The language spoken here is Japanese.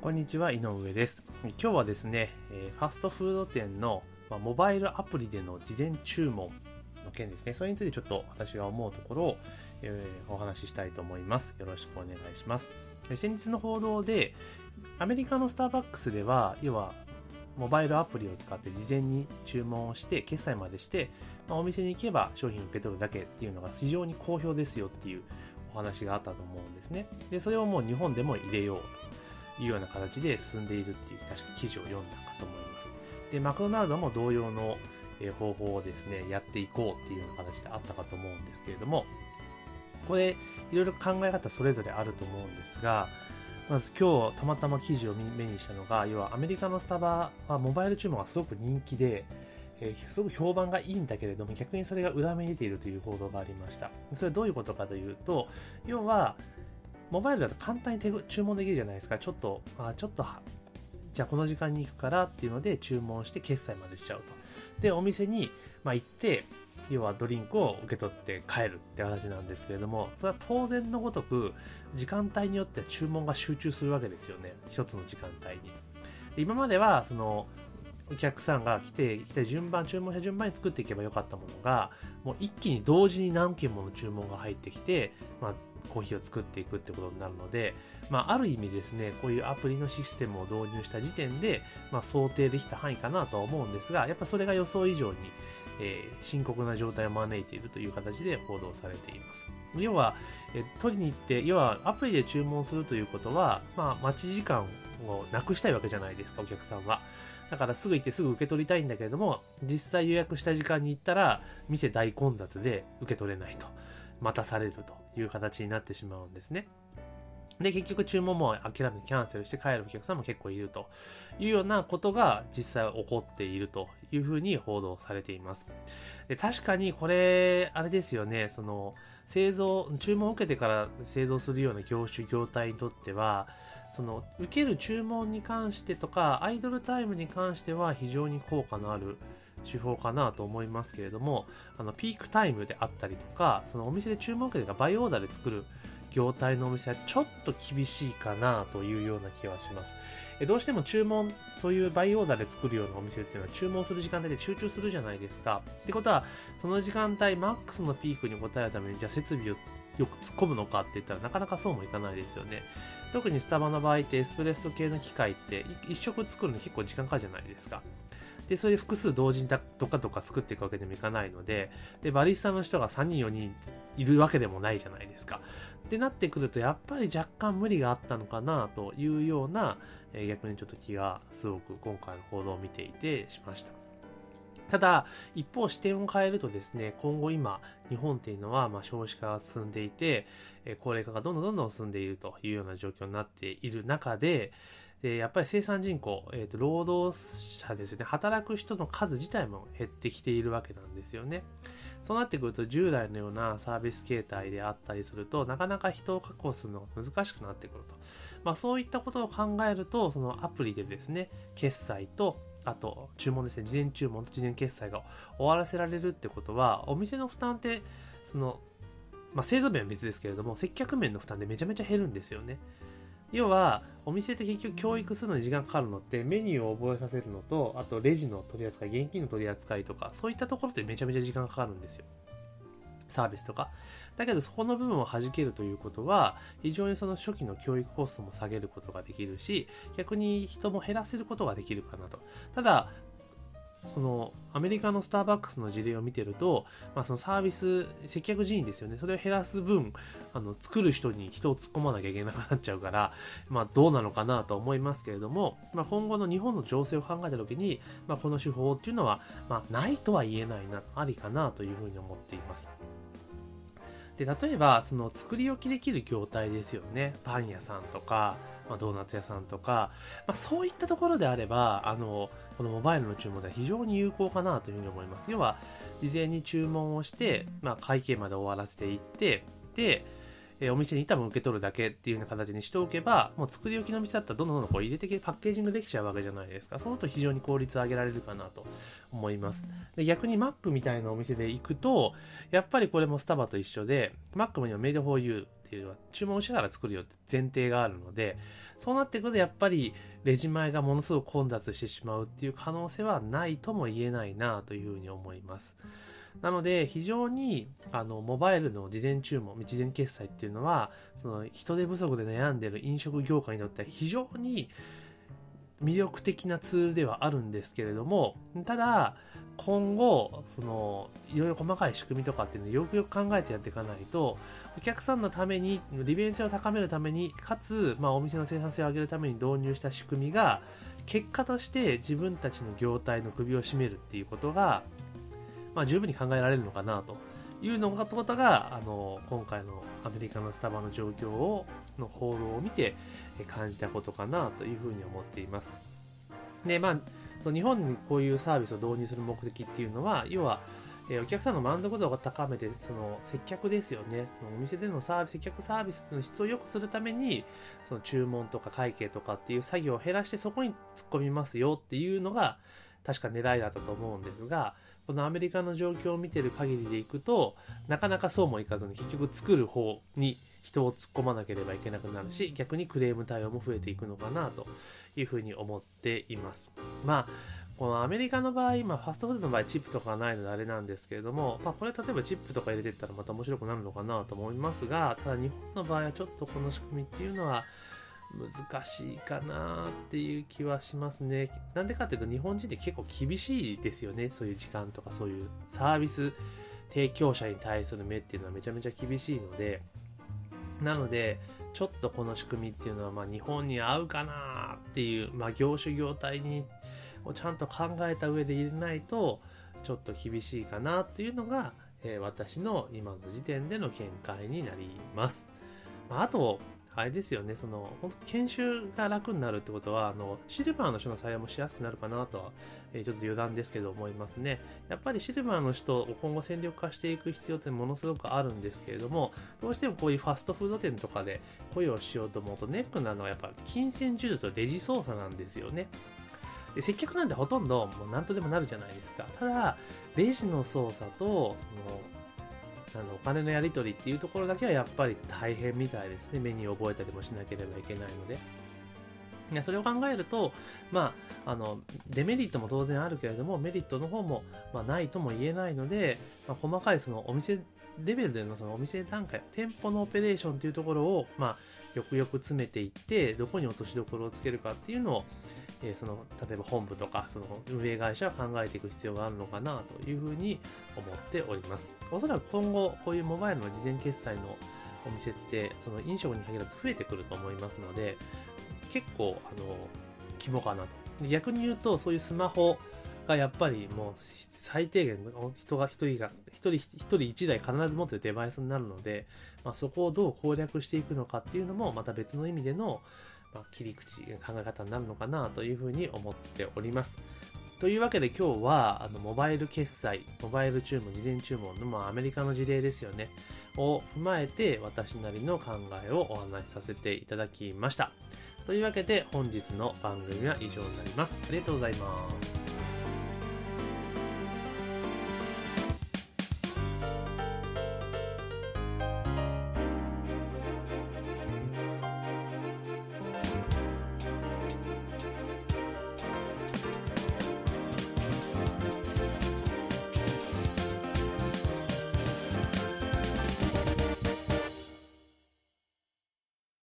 こんにちは井上です。今日はですね、えファストフード店の、ま、モバイルアプリでの事前注文の件ですね。それについてちょっと私が思うところを、えお話ししたいと思います。よろしくお願いします。先日の報道でアメリカのスターバックスでは要はモバイルアプリを使って事前に注文をして決済までして、ま、お店に行けば商品を受け取るだけっていうのが非常に好評ですよっていうお話があったと思うんですね。でそれをもう日本でも入れようと。いうような形で進んでいるっていう確か記事を読んだかと思います。でマクドナルドも同様の方法をですねやっていこうっていうような形であったかと思うんですけれどもこれいろいろ考え方それぞれあると思うんですがまず今日たまたま記事を目にしたのが要はアメリカのスタバはモバイル注文がすごく人気で、えーすごく評判がいいんだけれども逆にそれが裏目に出ているという報道がありました。それはどういうことかというと要はモバイルだと簡単に注文できるじゃないですか。ちょっとあちょっとじゃあこの時間に行くからっていうので注文して決済までしちゃうと。でお店に、ま、行って要はドリンクを受け取って帰るって形なんですけれどもそれは当然のごとく時間帯によっては注文が集中するわけですよね。一つの時間帯に。で今まではそのお客さんが来て来て順番注文した順番に作っていけばよかったものがもう一気に同時に何件もの注文が入ってきて、まあ、コーヒーを作っていくってことになるので、まあ、ある意味ですねこういうアプリのシステムを導入した時点で、まあ、想定できた範囲かなとは思うんですがやっぱそれが予想以上に、えー深刻な状態を招いているという形で報道されています。要は、えー取りに行って要はアプリで注文するということは、まあ、待ち時間をなくしたいわけじゃないですかお客さんは。だからすぐ行ってすぐ受け取りたいんだけれども実際予約した時間に行ったら店大混雑で受け取れないと。待たされるという形になってしまうんですね。で結局注文も諦めてキャンセルして帰るお客さんも結構いるというようなことが実際起こっているというふうに報道されています。で確かにこれあれですよね。その製造注文を受けてから製造するような業種業態にとってはその受ける注文に関してとかアイドルタイムに関しては非常に効果のある手法かなと思いますけれどもあのピークタイムであったりとかそのお店で注文を受けてかバイオーダーで作る業態のお店はちょっと厳しいかなというような気はします。えどうしても注文そういうバイオーダーで作るようなお店っていうのは注文する時間帯で集中するじゃないですか。ってことはその時間帯マックスのピークに応えるためにじゃあ設備をよく突っ込むのかって言ったらなかなかそうもいかないですよね。特にスタバの場合ってエスプレッソ系の機械ってい一食作るの結構時間かかるじゃないですか。でそれで複数同時にだどかどっか作っていくわけにもいかないのででバリスタの人が3人4人いるわけでもないじゃないですか。ってなってくるとやっぱり若干無理があったのかなというような、え逆にちょっと気がすごく今回の報道を見ていてしました。ただ一方視点を変えるとですね今後今日本っていうのはま少子化が進んでいて高齢化がどんどんどんどん進んでいるというような状況になっている中ででやっぱり生産人口、えーと労働者ですよね。働く人の数自体も減ってきているわけなんですよね。そうなってくると従来のようなサービス形態であったりするとなかなか人を確保するのが難しくなってくると、まあ、そういったことを考えるとそのアプリでですね決済とあと注文ですね。事前注文と事前決済が終わらせられるってことはお店の負担ってその、まあ、製造面は別ですけれども接客面の負担でめちゃめちゃ減るんですよね。要はお店って結局教育するのに時間かかるのってメニューを覚えさせるのとあとレジの取り扱い現金の取り扱いとかそういったところってめちゃめちゃ時間かかるんですよ。サービスとか。だけどそこの部分を弾けるということは非常にその初期の教育コストも下げることができるし逆に人も減らせることができるかなと。ただそのアメリカのスターバックスの事例を見てると、まあ、そのサービス接客人員ですよね。それを減らす分あの作る人に人を突っ込まなきゃいけなくなっちゃうから、まあ、どうなのかなと思いますけれども、まあ、今後の日本の情勢を考えた時に、まあ、この手法っていうのは、まあ、ないとは言えないなありかなというふうに思っています。で例えばその作り置きできる業態ですよね。パン屋さんとか、まあ、ドーナツ屋さんとか、まあ、そういったところであればあのこのモバイルの注文では非常に有効かなというふうに思います。要は事前に注文をして、まあ、会計まで終わらせていってでえー、お店に多分受け取るだけっていうような形にしておけば、もう作り置きの店だったらどんどんどんこう入れてパッケージングできちゃうわけじゃないですか。そうすると非常に効率上げられるかなと思います。で逆に Mac みたいなお店で行くと、やっぱりこれもスタバと一緒で、Mac には Made for You っていうのは注文してから作るよって前提があるので、そうなってくるとやっぱりレジ前がものすごく混雑してしまうっていう可能性はないとも言えないなというふうに思います。なので、非常に、あの、モバイルの事前注文、事前決済っていうのは、その、人手不足で悩んでる飲食業界にとっては非常に魅力的なツールではあるんですけれども、ただ、今後、その、いろいろ細かい仕組みとかっていうのをよくよく考えてやっていかないと、お客さんのために、利便性を高めるために、かつ、まあ、お店の生産性を上げるために導入した仕組みが、結果として自分たちの業態の首を絞めるっていうことが、まあ、十分に考えられるのかなというのがことがあの今回のアメリカのスタバの状況をの報道を見て感じたことかなというふうに思っています。でまあその日本にこういうサービスを導入する目的っていうのは要はえお客さんの満足度を高めて、その接客ですよね。そのお店でのサービス、接客サービスの質を良くするために、その注文とか会計とかっていう作業を減らしてそこに突っ込みますよっていうのが確か狙いだったと思うんですが、このアメリカの状況を見てる限りでいくと、なかなかそうもいかずに結局作る方に人を突っ込まなければいけなくなるし、逆にクレーム対応も増えていくのかなというふうに思っています。まあ、このアメリカの場合、まあ、ファストフードの場合、チップとかないのであれなんですけれども、まあ、これ例えばチップとか入れていったらまた面白くなるのかなと思いますが、ただ日本の場合はちょっとこの仕組みっていうのは、難しいかなっていう気はしますね。なんでかっていうと日本人って結構厳しいですよね。そういう時間とかそういうサービス提供者に対する目っていうのはめちゃめちゃ厳しいので、なので、ちょっとこの仕組みっていうのはまあ日本に合うかなっていう、まあ業種業態にをちゃんと考えた上で入れないとちょっと厳しいかなっていうのが、えー、私の今の時点での見解になります。まあ、あと、あれですよね、その、本当研修が楽になるってことは、あの、シルバーの人の採用もしやすくなるかなとは、えー、ちょっと余談ですけど思いますね。やっぱりシルバーの人を今後戦力化していく必要ってものすごくあるんですけれども、どうしてもこういうファストフード店とかで雇用しようと思うと、ネックなのはやっぱ金銭授術とレジ操作なんですよね。で接客なんてほとんどもう何とでもなるじゃないですか。ただ、レジの操作と、その、あのお金のやり取りっていうところだけはやっぱり大変みたいですね。メニュー覚えたりもしなければいけないので。いやそれを考えると、まあ、あの、デメリットも当然あるけれども、メリットの方も、まあ、ないとも言えないので、まあ、細かいそのお店レベルでのそのお店段階、店舗のオペレーションというところを、まあ、よくよく詰めていって、どこに落としどころをつけるかっていうのを、えー、その例えば本部とかその運営会社は考えていく必要があるのかなというふうに思っております。おそらく今後こういうモバイルの事前決済のお店ってその飲食に限らず増えてくると思いますので結構あの規模かなと。逆に言うとそういうスマホがやっぱりもう最低限人が一人が一人一人一台必ず持ってるデバイスになるので、まあ、そこをどう攻略していくのかっていうのもまた別の意味でのまあ、切り口、考え方になるのかなというふうに思っております。というわけで今日は、あの、モバイル決済、モバイル注文、事前注文の、まあ、アメリカの事例ですよね、を踏まえて、私なりの考えをお話しさせていただきました。というわけで、本日の番組は以上になります。ありがとうございます。